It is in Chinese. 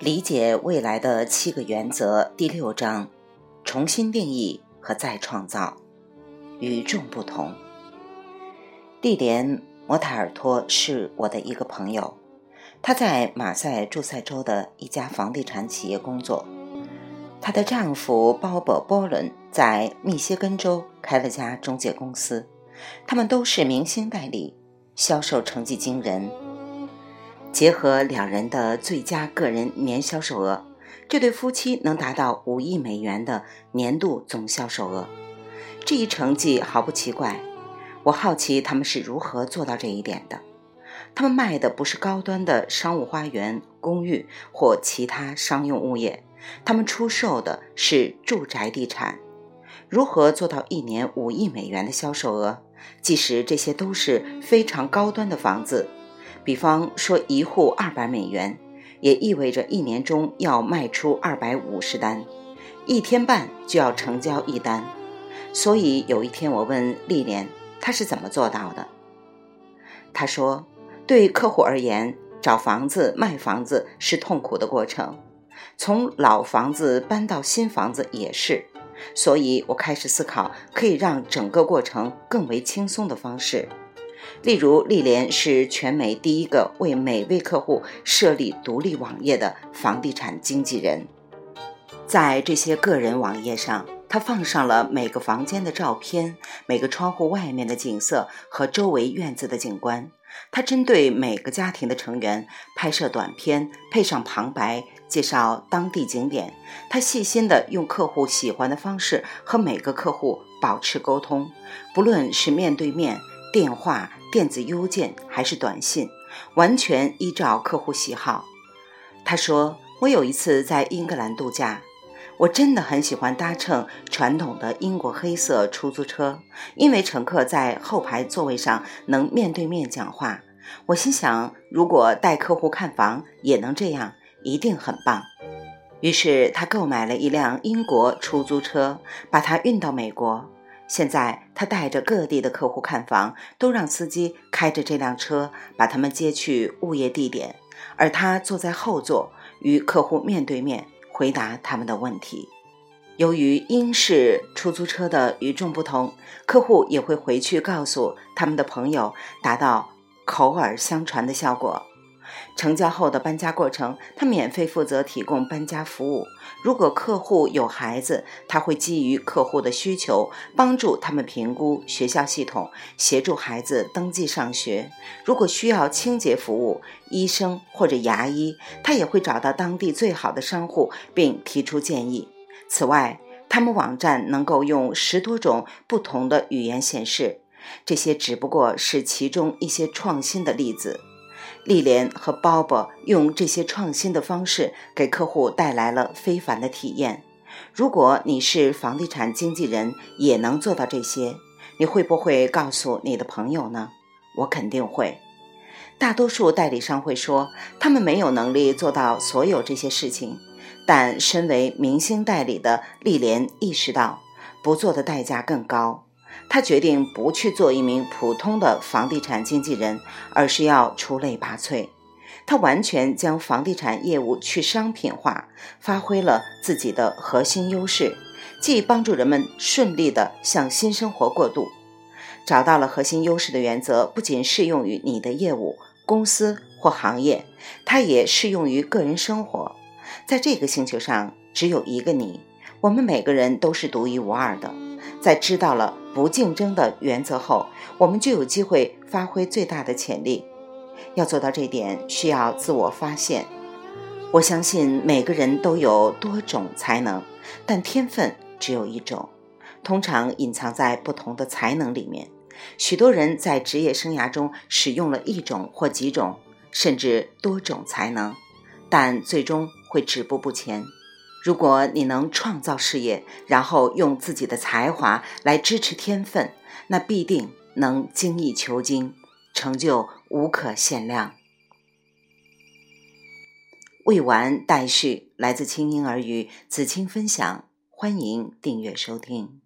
理解未来的七个原则第六章：重新定义和再创造，与众不同。蒂莲·摩塔尔托是我的一个朋友，她在马赛诸塞州的一家房地产企业工作。她的丈夫鲍勃·波伦在密歇根州开了家中介公司，他们都是明星代理，销售成绩惊人。结合两人的最佳个人年销售额，这对夫妻能达到五亿美元的年度总销售额。这一成绩毫不奇怪。我好奇他们是如何做到这一点的。他们卖的不是高端的商务花园、公寓或其他商用物业，他们出售的是住宅地产。如何做到一年五亿美元的销售额？即使这些都是非常高端的房子，比方说一户二百美元，也意味着一年中要卖出二百五十单，一天半就要成交一单。所以有一天我问丽莲。他是怎么做到的？他说：“对客户而言，找房子、卖房子是痛苦的过程，从老房子搬到新房子也是。所以我开始思考可以让整个过程更为轻松的方式。例如，丽莲是全美第一个为每位客户设立独立网页的房地产经纪人，在这些个人网页上。”他放上了每个房间的照片，每个窗户外面的景色和周围院子的景观。他针对每个家庭的成员拍摄短片，配上旁白，介绍当地景点。他细心地用客户喜欢的方式和每个客户保持沟通，不论是面对面、电话、电子邮件还是短信，完全依照客户喜好。他说：“我有一次在英格兰度假。”我真的很喜欢搭乘传统的英国黑色出租车，因为乘客在后排座位上能面对面讲话。我心想，如果带客户看房也能这样，一定很棒。于是他购买了一辆英国出租车，把它运到美国。现在他带着各地的客户看房，都让司机开着这辆车把他们接去物业地点，而他坐在后座，与客户面对面。回答他们的问题。由于英式出租车的与众不同，客户也会回去告诉他们的朋友，达到口耳相传的效果。成交后的搬家过程，他免费负责提供搬家服务。如果客户有孩子，他会基于客户的需求，帮助他们评估学校系统，协助孩子登记上学。如果需要清洁服务、医生或者牙医，他也会找到当地最好的商户，并提出建议。此外，他们网站能够用十多种不同的语言显示。这些只不过是其中一些创新的例子。丽莲和鲍勃用这些创新的方式给客户带来了非凡的体验。如果你是房地产经纪人，也能做到这些，你会不会告诉你的朋友呢？我肯定会。大多数代理商会说，他们没有能力做到所有这些事情。但身为明星代理的丽莲意识到，不做的代价更高。他决定不去做一名普通的房地产经纪人，而是要出类拔萃。他完全将房地产业务去商品化，发挥了自己的核心优势，既帮助人们顺利地向新生活过渡。找到了核心优势的原则，不仅适用于你的业务、公司或行业，它也适用于个人生活。在这个星球上，只有一个你，我们每个人都是独一无二的。在知道了不竞争的原则后，我们就有机会发挥最大的潜力。要做到这点，需要自我发现。我相信每个人都有多种才能，但天分只有一种，通常隐藏在不同的才能里面。许多人在职业生涯中使用了一种或几种，甚至多种才能，但最终会止步不前。如果你能创造事业，然后用自己的才华来支持天分，那必定能精益求精，成就无可限量。未完待续，来自清音儿语子清分享，欢迎订阅收听。